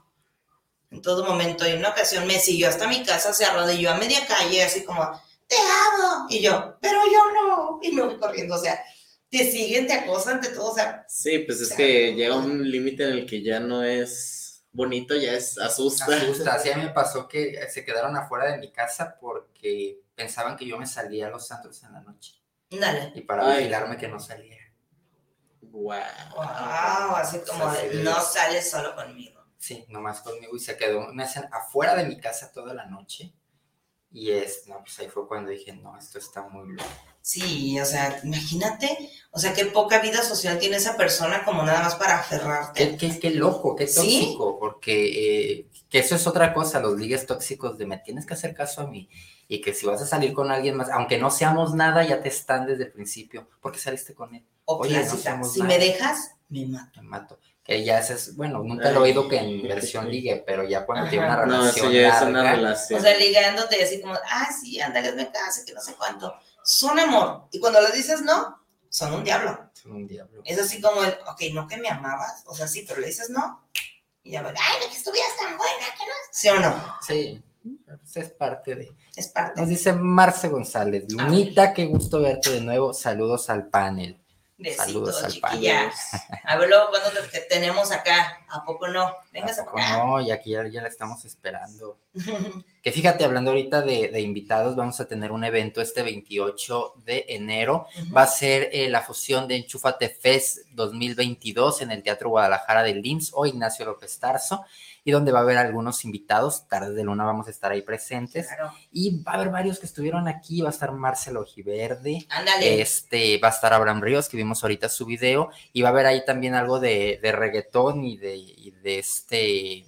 En todo momento, y en una ocasión me siguió hasta mi casa, se arrodilló a media calle, así como, te amo. Y yo, pero yo no. Y me voy corriendo, o sea, te siguen, te acosan, te todo, o sea, Sí, pues es sea, que llega un límite en el que ya no es bonito, ya es asusta. Asusta. Así a mí me pasó que se quedaron afuera de mi casa porque pensaban que yo me salía a los santos en la noche. dale. Y para Ay. vigilarme que no saliera. Wow. Wow, así como Así de, de- no sales solo conmigo. Sí, nomás conmigo y se quedó, me hacen afuera de mi casa toda la noche. Y es, no, pues ahí fue cuando dije, no, esto está muy loco. Sí, o sea, imagínate, o sea, qué poca vida social tiene esa persona como nada más para aferrarte. Qué, qué, qué loco, qué ¿Sí? tóxico, porque eh, que eso es otra cosa, los ligues tóxicos de me tienes que hacer caso a mí. Y que si vas a salir con alguien más, aunque no seamos nada, ya te están desde el principio. ¿Por qué saliste con él? O Oye, clásica, si nada. me dejas, me mato. Me mato. Que ya es, bueno, nunca lo he oído que en versión ligue, pero ya cuando tiene una Ajá. No, eso relación ya es una larga, relación. O sea, ligándote así como, ah, sí, ándale, me casa, que no sé cuánto. Son amor. Y cuando le dices no, son un diablo. son un diablo. Es así como el, ok, no que me amabas, o sea, sí, pero le dices no. Y ya va, ay, no que estuvieras tan buena, que no. ¿Sí o no? Sí, pues es parte de... Es parte. Nos dice Marce González, Lunita, qué gusto verte de nuevo, saludos al panel. Besitos, Saludos al chiquilla. A ver luego cuando te, te tenemos acá. ¿A poco no? Vengas ¿A acá. No, y aquí ya, ya la estamos esperando. Que fíjate, hablando ahorita de, de invitados, vamos a tener un evento este 28 de enero. Va a ser eh, la fusión de Enchúfate Fest 2022 en el Teatro Guadalajara del LIMS o Ignacio López Tarso, y donde va a haber algunos invitados. Tardes de Luna vamos a estar ahí presentes. Claro. Y va a haber varios que estuvieron aquí. Va a estar Marcelo Giverde. Ándale. Este, va a estar Abraham Ríos, que vimos ahorita su video, y va a haber ahí también algo de, de reggaetón y de, y de este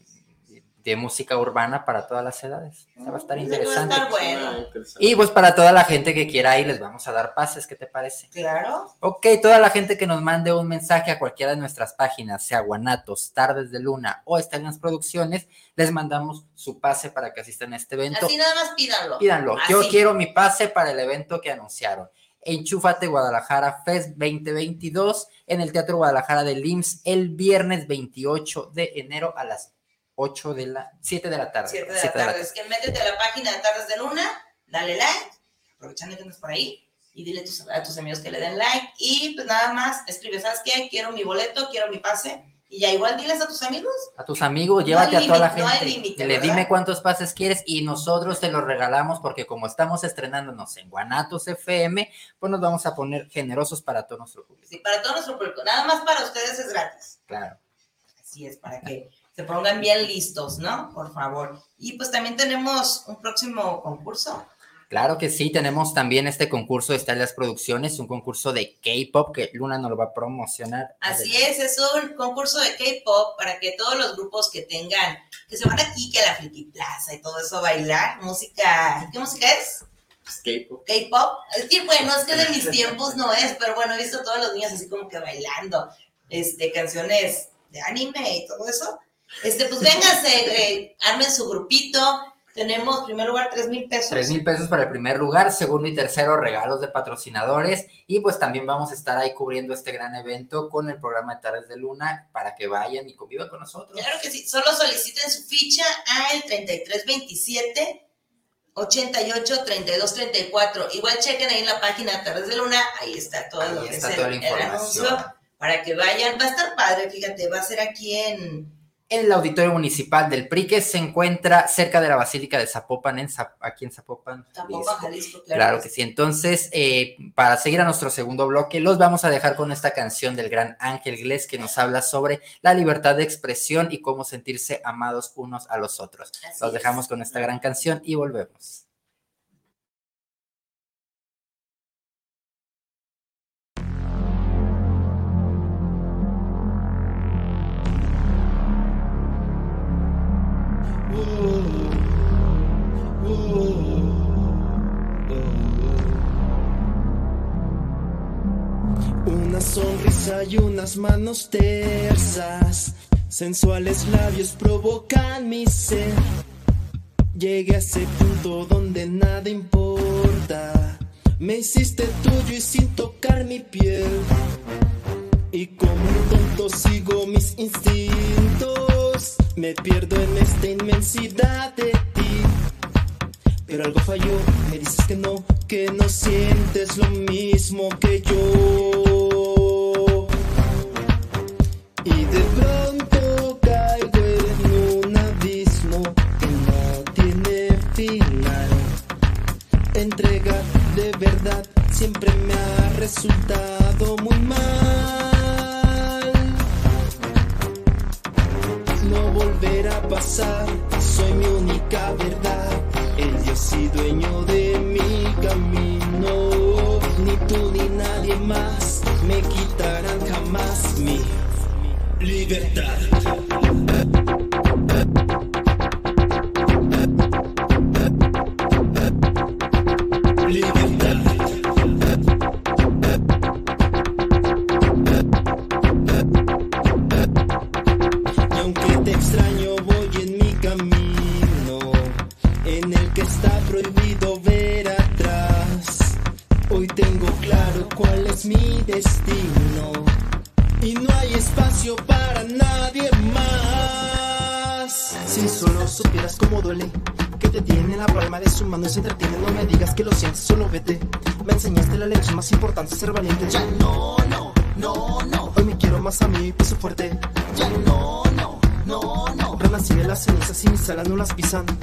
de música urbana para todas las edades. O sea, va a estar Va a interesante. estar bueno. Interesante. Y pues para toda la gente que quiera ir, les vamos a dar pases, ¿qué te parece? Claro. Ok, toda la gente que nos mande un mensaje a cualquiera de nuestras páginas, sea Guanatos, Tardes de Luna o Estalinas Producciones, les mandamos su pase para que asistan a este evento. Así nada más pídanlo. Pídanlo. Yo quiero mi pase para el evento que anunciaron. Enchúfate Guadalajara Fest 2022 en el Teatro Guadalajara del IMSS el viernes 28 de enero a las 8 de la 7 de la tarde. 7 de la tarde. Es que métete a la página de Tardes de Luna, dale like, aprovechando que andas por ahí, y dile a tus, a tus amigos que le den like. Y pues nada más, escribe, ¿sabes qué? Quiero mi boleto, quiero mi pase. Y ya igual diles a tus amigos. A tus amigos, No llévate a toda la límite, no hay gente. límite, Le ¿verdad? dime cuántos pases quieres y nosotros te los regalamos porque como estamos estrenándonos en Guanatos FM, pues nos vamos a poner generosos para todo nuestro público. Sí, para todo nuestro público. Nada más para ustedes es gratis. Claro. Así es, para que se pongan bien listos, ¿no? Por favor. Y pues también tenemos un próximo concurso. Claro que sí, tenemos también este concurso de Estalas Producciones, un concurso de K-pop que Luna nos lo va a promocionar. Así es, es un concurso de K-pop para que todos los grupos que tengan, que se van aquí, que a la Friki Plaza y todo eso a bailar, música, ¿qué música es? Pues, K-pop. K-pop. Es que bueno, es que de mis tiempos no es, pero bueno, he visto a todos los niños así como que bailando, este, canciones de anime y todo eso. Este, pues vénganse, eh, armen su grupito. Tenemos, en primer lugar, tres mil pesos. Tres mil pesos para el primer lugar, segundo y tercero regalos de patrocinadores y pues también vamos a estar ahí cubriendo este gran evento con el programa de Tardes de Luna para que vayan y convivan con nosotros. Claro que sí, solo soliciten su ficha al 3327 88 32 34. Igual chequen ahí en la página de Tardes de Luna, ahí está todo Ahí lo que está es toda el, la el información. anuncio para que vayan. Va a estar padre, fíjate, va a ser aquí en En el auditorio municipal del PRI que se encuentra cerca de la Basílica de Zapopan, en Zap- aquí en Zapopan. Zapopan, Jalisco. Jalisco. Claro, Claro que sí. Entonces, eh, para seguir a nuestro segundo bloque, los vamos a dejar con esta canción del gran Ángel Glés que nos habla sobre la libertad de expresión y cómo sentirse amados unos a los otros. Así Los es. dejamos con esta gran canción y volvemos. Sonrisa y unas manos tersas, sensuales labios provocan mi sed. Llegué a ese punto donde nada importa. Me hiciste tuyo y sin tocar mi piel. Y como un tonto sigo mis instintos. Me pierdo en esta inmensidad de ti. Pero algo falló, me dices que no, que no sientes lo mismo que yo. Y de pronto caigo en un abismo que no tiene final. Entregar de verdad siempre me ha resultado muy mal. No volverá a pasar, mis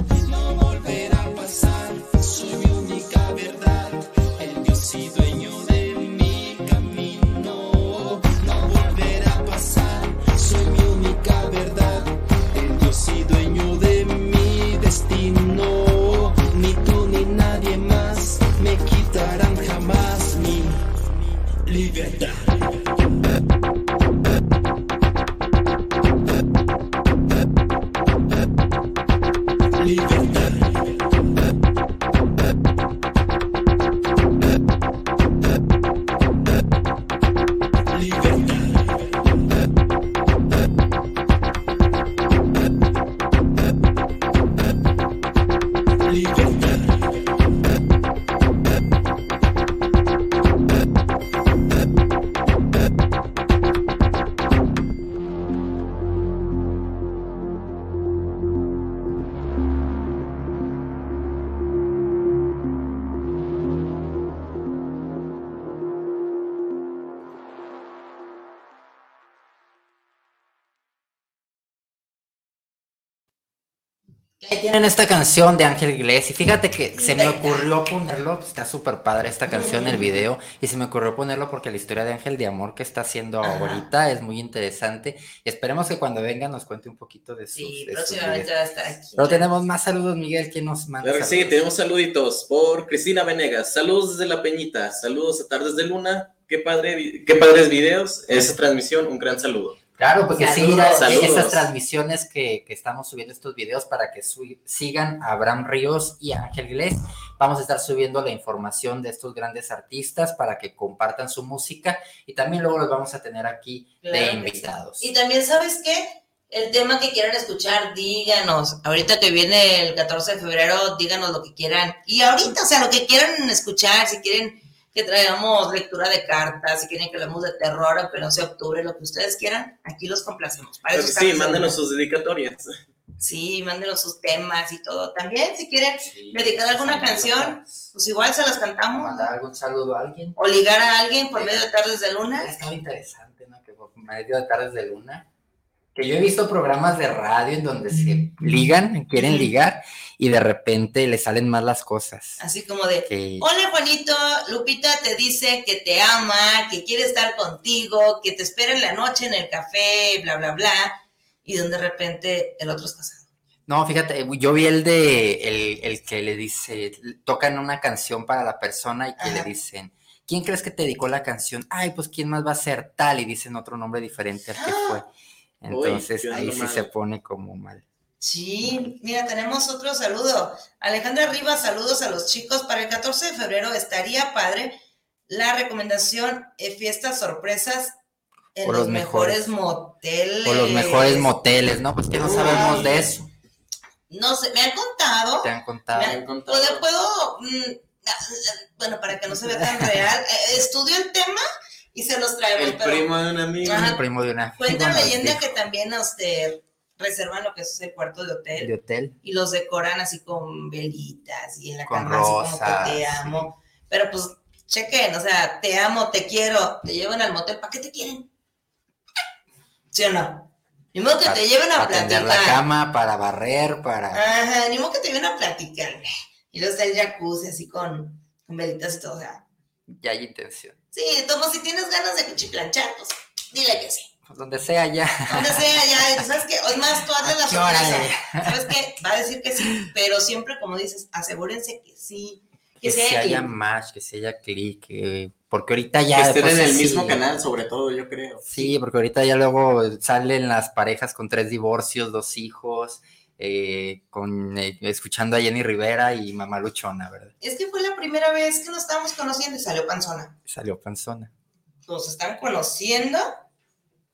tienen esta canción de Ángel Iglesias y fíjate que se me ocurrió ponerlo, está súper padre esta canción, el video, y se me ocurrió ponerlo porque la historia de Ángel de Amor que está haciendo Ajá. ahorita es muy interesante y esperemos que cuando venga nos cuente un poquito de sus, Sí, de próximamente va a estar aquí. Pero tenemos más saludos, Miguel, ¿quién nos manda? Claro que sí, tenemos saluditos por Cristina Venegas. Saludos desde La Peñita. Saludos a Tardes de Luna. Qué, padre, qué padres videos. Esa transmisión, un gran saludo. Claro, porque sí, la- Saludos. esas transmisiones que, que estamos subiendo estos videos para que sigan a Abraham Ríos y a Ángel Iglesias. Vamos a estar subiendo la información de estos grandes artistas para que compartan su música y también luego los vamos a tener aquí Claro de sí. invitados. Y también, ¿sabes qué? El tema que quieran escuchar, díganos. Ahorita que viene el 14 de febrero, díganos lo que quieran. Y ahorita, o sea, lo que quieran escuchar, si quieren que traigamos lectura de cartas, si quieren que hablemos de terror, aunque no sea octubre, lo que ustedes quieran, aquí los complacemos. Para sí, mándenos sus dedicatorias. Sí, mándenos sus temas y todo. También, si quieren Sí. dedicar alguna canción, pues igual se las cantamos. ¿Mandar algún saludo a alguien? O ligar a alguien por medio de tardes de luna. Estaba interesante, ¿no? Que por medio de tardes de luna. Que yo he visto programas de radio en donde se ligan, quieren ligar, y de repente le salen mal las cosas. Así como de, Que- Hola Juanito, Lupita te dice que te ama, que quiere estar contigo, que te espera en la noche en el café, bla, bla, bla, y donde de repente el otro es casado. No, fíjate, yo vi el de el, el que le dice, tocan una canción para la persona y que le dicen, ¿quién crees que te dedicó la canción? Ay, pues quién más va a ser tal, y dicen otro nombre diferente al que fue. Entonces ahí sí mal. se pone como mal. Sí, mira, tenemos otro saludo. Alejandra Rivas, saludos a los chicos. Para el 14 de febrero estaría padre la recomendación de fiestas sorpresas en O los, los mejores, mejores. moteles. O los mejores moteles, ¿no? Pues que no Uy. sabemos de eso. No sé, me han contado. Te han contado. Me Me han- contado. ¿Puedo, puedo, mm, ah, bueno, para que no se vea tan real, eh, estudio el tema y se los traigo. El pero primo de un amigo. Ajá. El primo de una cuenta amiga nos leyenda que también este, reservan lo que es el cuarto de hotel de hotel. y los decoran así con velitas y en la Con cama así como que te amo. Pero pues, chequen, o sea, te amo, te quiero, te llevan al motel, ¿para qué te quieren? ¿Sí o no? Ni modo que Para- te lleven a Para tender platicar. la cama, para barrer, para... Ajá, ni modo que te lleven a platicar. Y luego está el jacuzzi así con, con velitas y todo. O sea, Ya hay intención. sí, como si tienes ganas de cuchiplanchar, pues dile que sí. Pues donde sea ya. Donde sea, ya, ¿sabes qué? Es más, tú hazle la ¿A qué hora sorpresa. ¿Sabes qué? Va a decir que sí, pero siempre, como dices, asegúrense que sí. Que, Que sea se haya clic. match, que se haya clic, que- porque ahorita ya... que estén en el sí, mismo canal, sobre todo, yo creo. Sí, porque ahorita ya luego salen las parejas con tres divorcios, dos hijos, eh, con eh, escuchando a Jenny Rivera y Mamá Luchona, ¿verdad? Es que fue la primera vez que nos estábamos conociendo y salió panzona. Salió panzona. Nos están conociendo.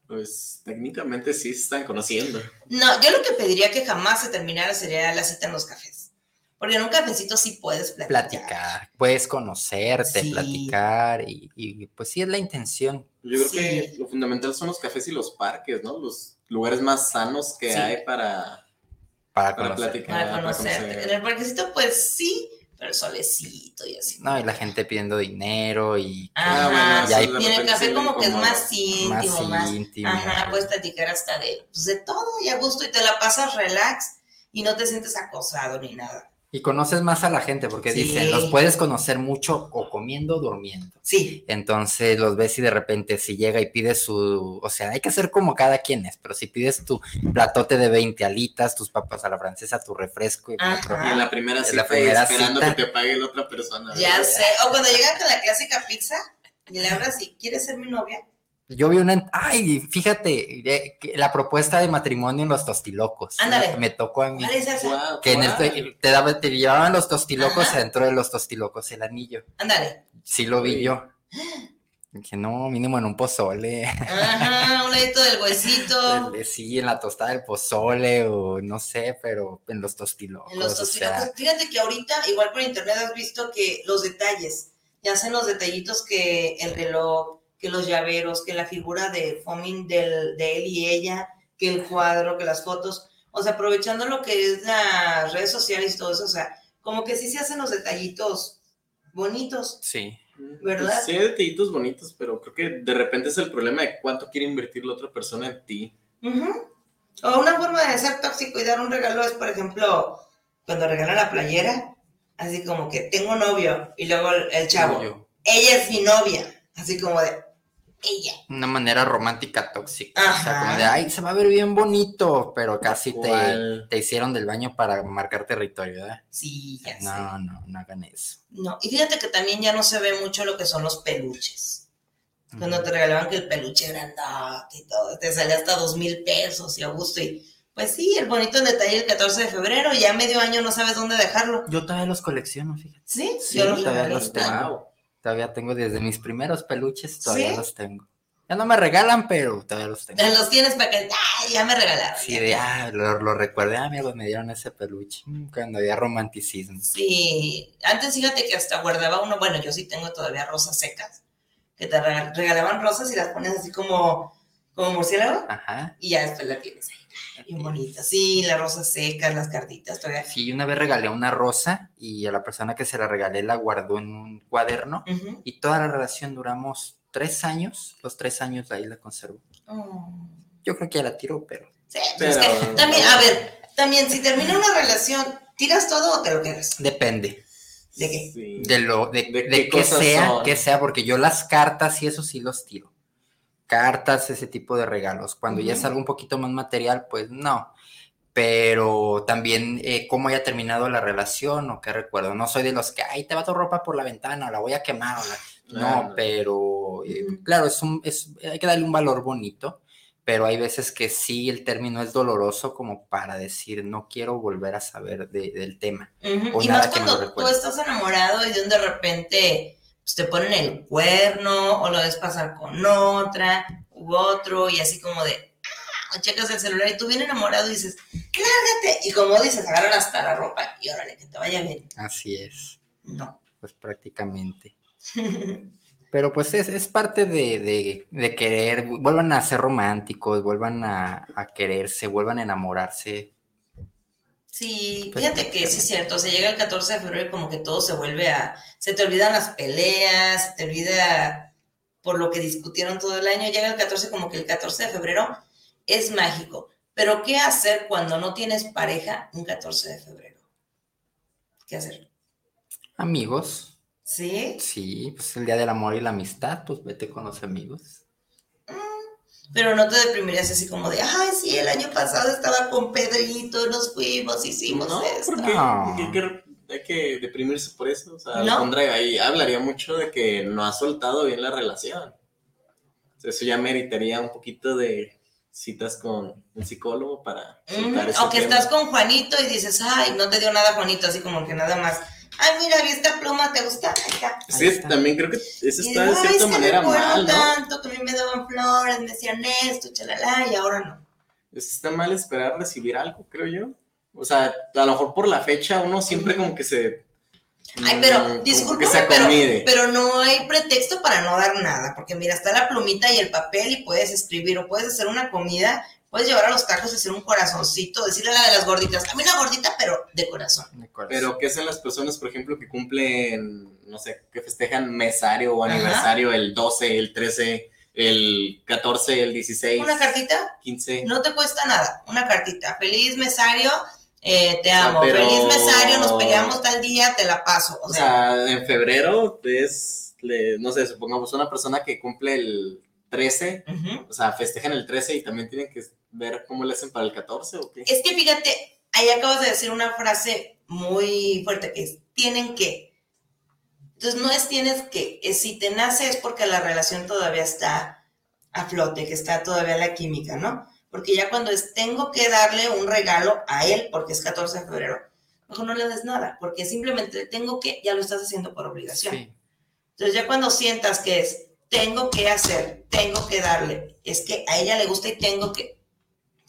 Pues técnicamente sí se están conociendo. No, yo lo que pediría que jamás se terminara sería la cita en los cafés. Porque en un cafecito sí puedes platicar. Platicar, puedes conocerte, Sí. platicar y, y, pues sí es la intención. Yo creo Sí. que lo fundamental son los cafés y los parques, ¿no? Los lugares más sanos que Sí. hay para, Para para conocer. platicar. Para conocerte. conocer. En el parquecito, pues sí, pero el solecito y así. No, y la gente pidiendo dinero y Ajá, bueno, y hay eso de y en el café como que es más íntimo, más más. íntimo. Ajá, puedes platicar hasta de, pues, de todo y a gusto y te la pasas relax y no te sientes acosado ni nada. Y conoces más a la gente porque Sí. dicen, los puedes conocer mucho o comiendo o durmiendo. Sí, Entonces los ves y de repente si llega y pide su, o sea, hay que hacer como cada quien es, pero si pides tu platote de 20 alitas, tus papas a la francesa, tu refresco y. Y en la primera En cita, la primera esperando cita. que te pague la otra persona. ya sé. O cuando llegan con la clásica pizza y le hablas y ¿quieres ser mi novia? Yo vi una, ay, fíjate, eh, que la propuesta de matrimonio en los tostilocos. Ándale. Me tocó a mí. ¿Cuál es esa? Guau, Que en este, te, daba- te llevaban los tostilocos Ajá. adentro de los tostilocos el anillo. Ándale. Sí lo vi yo. Dije, no, mínimo en un pozole. Ajá, un ladito del huesito. Sí, en la tostada del pozole o no sé, pero en los tostilocos. En los o tostilocos. sea, Fíjate que ahorita, igual por internet has visto que los detalles, ya hacen los detallitos que el reloj, que los llaveros, que la figura de foaming del, de él y ella, que el cuadro, que las fotos. O sea, aprovechando lo que es las redes sociales y todo eso, o sea, como que sí se hacen los detallitos bonitos. sí. ¿Verdad? Pues sí, hay detallitos bonitos, pero creo que de repente es el problema de cuánto quiere invertir la otra persona en ti. Ujú. O una forma de ser tóxico y dar un regalo es, por ejemplo, cuando regalan la playera, así como que tengo novio y luego el, el chavo, ella es mi novia, así como de ella. Una manera romántica tóxica. O sea, como de, ay, se va a ver bien bonito, pero casi te, te hicieron del baño para marcar territorio, ¿verdad? Sí, ya sé. No, no, no hagan eso. No, y fíjate que también ya no se ve mucho lo que son los peluches. Cuando te regalaban que el peluche grandote y todo, te salía hasta dos mil pesos y a gusto. Y pues sí, el bonito detalle el 14 de febrero, ya medio año no sabes dónde dejarlo. Yo todavía los colecciono, fíjate. Sí, Sí, yo los todavía los tengo. Todavía tengo desde mis primeros peluches, todavía ¿Sí? los tengo. Ya no me regalan, pero todavía los tengo. Ya Los tienes para que, ¡ay, ya me regalaron! Sí, de, ah, lo, lo recuerdo, ah, amigos, me dieron ese peluche. Mm, Cuando había romanticismo. Sí, antes fíjate que hasta guardaba uno, bueno, yo sí tengo todavía rosas secas, que te rega- regalaban rosas y las pones así como, como murciélago Ajá. y ya después la tienes ahí, bien bonita. Sí, las rosas secas, las cartitas, todavía. Sí, una vez regalé una rosa y a la persona que se la regalé la guardó en un cuaderno y toda la relación duramos tres años. Los tres años ahí la conservo. Oh. Yo creo que ya la tiró, pero Sí, pues es Pero- que también, a ver, también si termina una relación, ¿tiras todo o te lo quedas? depende ¿De qué? Sí. de lo de, ¿De de qué que cosas sea, son? que sea, porque yo las cartas y eso sí los tiro. Cartas, ese tipo de regalos. Cuando ya es algo un poquito más material, pues no. Pero también eh, cómo haya terminado la relación o qué recuerdo. No soy de los que, ay, te va tu ropa por la ventana, o la voy a quemar. o la-". Claro. No, pero eh, claro, es un, es, hay que darle un valor bonito, pero hay veces que sí el término es doloroso como para decir, no quiero volver a saber de- del tema. O Y nada más que me lo cuando tú estás enamorado y de repente pues, te ponen el cuerno o lo ves pasar con otra u otro y así como de, ah, o checas el celular y tú bien enamorado y dices, lárgate. Y como dices, agarran hasta la ropa y órale, que te vaya bien. Así es, No. pues prácticamente. Pero pues es, es parte de, de- de querer, vuelvan a ser románticos, vuelvan a, a quererse, vuelvan a enamorarse. Sí, Pues, fíjate que sí es cierto, se llega el 14 de febrero y como que todo se vuelve a, se te olvidan las peleas, se te olvida por lo que discutieron todo el año, llega el 14 como que el 14 de febrero es mágico, pero ¿qué hacer cuando no tienes pareja un 14 de febrero? ¿Qué hacer? Amigos, ¿Sí? sí, pues el día del amor y la amistad, pues vete con los amigos. Pero no te deprimirías así como de, ay, sí, el año pasado estaba con Pedrito, nos fuimos, hicimos No, esto. porque No. hay que, hay que deprimirse por eso. O sea, ¿No? ahí hablaría mucho de que no ha soltado bien la relación. O sea, eso ya meritaría un poquito de citas con un psicólogo para O que tema. estás con Juanito y dices, ay, no te dio nada Juanito, así como que nada más. Ay, mira, vi esta pluma, ¿te gusta? Ahí está. Sí, Ahí está. también creo que eso está de digo, "Ay, cierta es que manera me acuerdo mal, ¿no? tanto que a mí me daban flores, me decían esto, chalala, y ahora no. Está mal esperar recibir algo, creo yo. O sea, a lo mejor por la fecha uno siempre como que se... Ay, mm, pero, como discúlpame, pero no hay pretexto para no dar nada, porque mira, está la plumita y el papel y puedes escribir o puedes hacer una comida, puedes llevar a los tacos y hacer un corazoncito, decirle a la de las gorditas, a mí una gordita, pero de corazón. De acuerdo. Pero, ¿qué hacen las personas, por ejemplo, que cumplen, no sé, que festejan mesario o Ajá. aniversario el 12, el 13, el 14, el 16, Una cartita 15? No te cuesta nada, una cartita. Feliz mesario, eh, te sea, amo. pero- Feliz mesario, nos peleamos tal día, te la paso. O O sea, sea, en febrero es, le- no sé, supongamos una persona que cumple el 13, ujú. o sea, festejan el 13 y también tienen que ver cómo le hacen para el 14 o qué. es que fíjate, ahí acabas de decir una frase muy fuerte que es, tienen que. Entonces no es tienes que, es si te nace es porque la relación todavía está a flote, que está todavía la química, ¿no? Porque ya cuando es tengo que darle un regalo a él porque es 14 de febrero, mejor no le des nada, porque simplemente tengo que, ya lo estás haciendo por obligación. Sí. Entonces ya cuando sientas que es, tengo que hacer, tengo que darle, es que a ella le gusta y tengo que...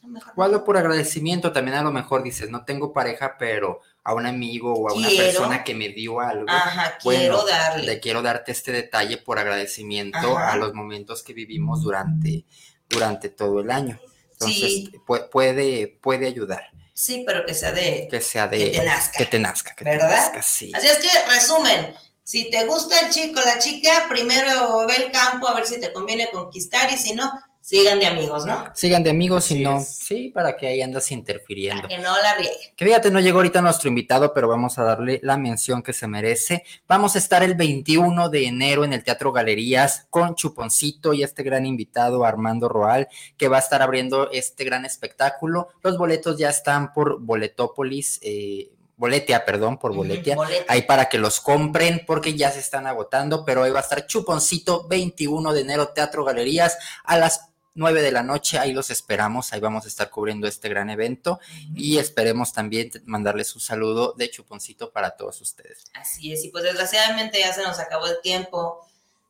Mejor O por agradecimiento, también a lo mejor dices, no tengo pareja, pero a un amigo o a una persona que me dio algo, Ajá, Bueno, quiero darle. le quiero darte este detalle por agradecimiento Ajá. a los momentos que vivimos durante, durante todo el año. Entonces, Sí. puede, puede ayudar Sí, pero que sea de... que sea de... Que te nazca. Que te nazca, que te ¿Verdad? nazca, sí. Así es que, resumen, si te gusta el chico, la chica, primero ve el campo a ver si te conviene conquistar y si no, sigan de amigos, ¿no? Sigan de amigos, si Así no, es. sí, para que ahí andas interfiriendo. Para que no la rieguen. Que fíjate, no llegó ahorita nuestro invitado, pero vamos a darle la mención que se merece. Vamos a estar el 21 de enero en el Teatro Galerías con Chuponcito y este gran invitado Armando Roal, que va a estar abriendo este gran espectáculo. Los boletos ya están por Boletópolis, eh, Boletia, perdón, por Boletia. Boletia. Ahí para que los compren porque ya se están agotando, pero ahí va a estar Chuponcito 21 de enero, Teatro Galerías a las 9 de la noche, ahí los esperamos, ahí vamos a estar cubriendo este gran evento y esperemos también mandarles un saludo de Chuponcito para todos ustedes. Así es, y pues desgraciadamente ya se nos acabó el tiempo.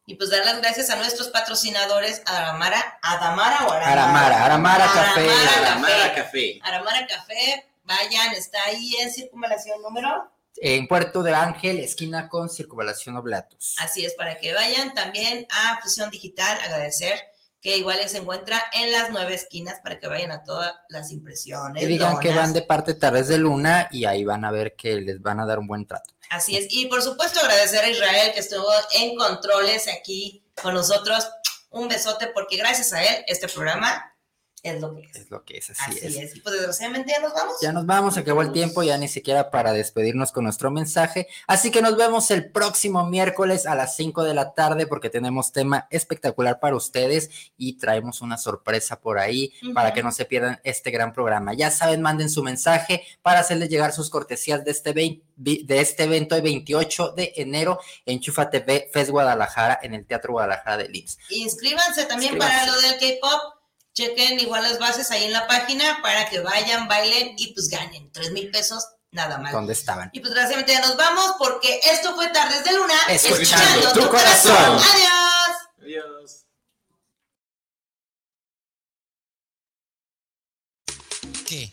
Y pues dar las gracias a nuestros patrocinadores, Aramara, Adamara o Aramara. Aramara, Aramara Café. Aramara Aramara Café. Aramara Café, vayan, está ahí en circunvalación número. En Puerto de Ángel, esquina con Circunvalación Oblatos. Así es, para que vayan también a Fusión Digital, agradecer que igual se encuentra en las nueve esquinas para que vayan a todas las impresiones. Que digan que van de parte Tardes de Luna y ahí van a ver que les van a dar un buen trato. Así es. Y por supuesto agradecer a Israel que estuvo en controles aquí con nosotros. Un besote porque gracias a él este programa es lo que es. Es lo que es, así, Así es. es. Y pues desgraciadamente ya nos vamos. Ya nos vamos, se acabó el tiempo, ya ni siquiera para despedirnos con nuestro mensaje. Así que nos vemos el próximo miércoles a las 5 de la tarde porque tenemos tema espectacular para ustedes y traemos una sorpresa por ahí para que no se pierdan este gran programa. Ya saben, manden su mensaje para hacerles llegar sus cortesías de este, vein- vi- de este evento el 28 de enero en Chufa TV Fest Guadalajara en el Teatro Guadalajara de Lins. Inscríbanse también Inscríbanse. para lo del K-pop. Chequen igual las bases ahí en la página para que vayan, bailen y pues ganen. Tres mil pesos, nada mal. ¿Dónde estaban? Y pues desgraciadamente ya nos vamos porque esto fue Tardes de Luna. Escuchando tu corazón. Adiós. Adiós. ¿Qué?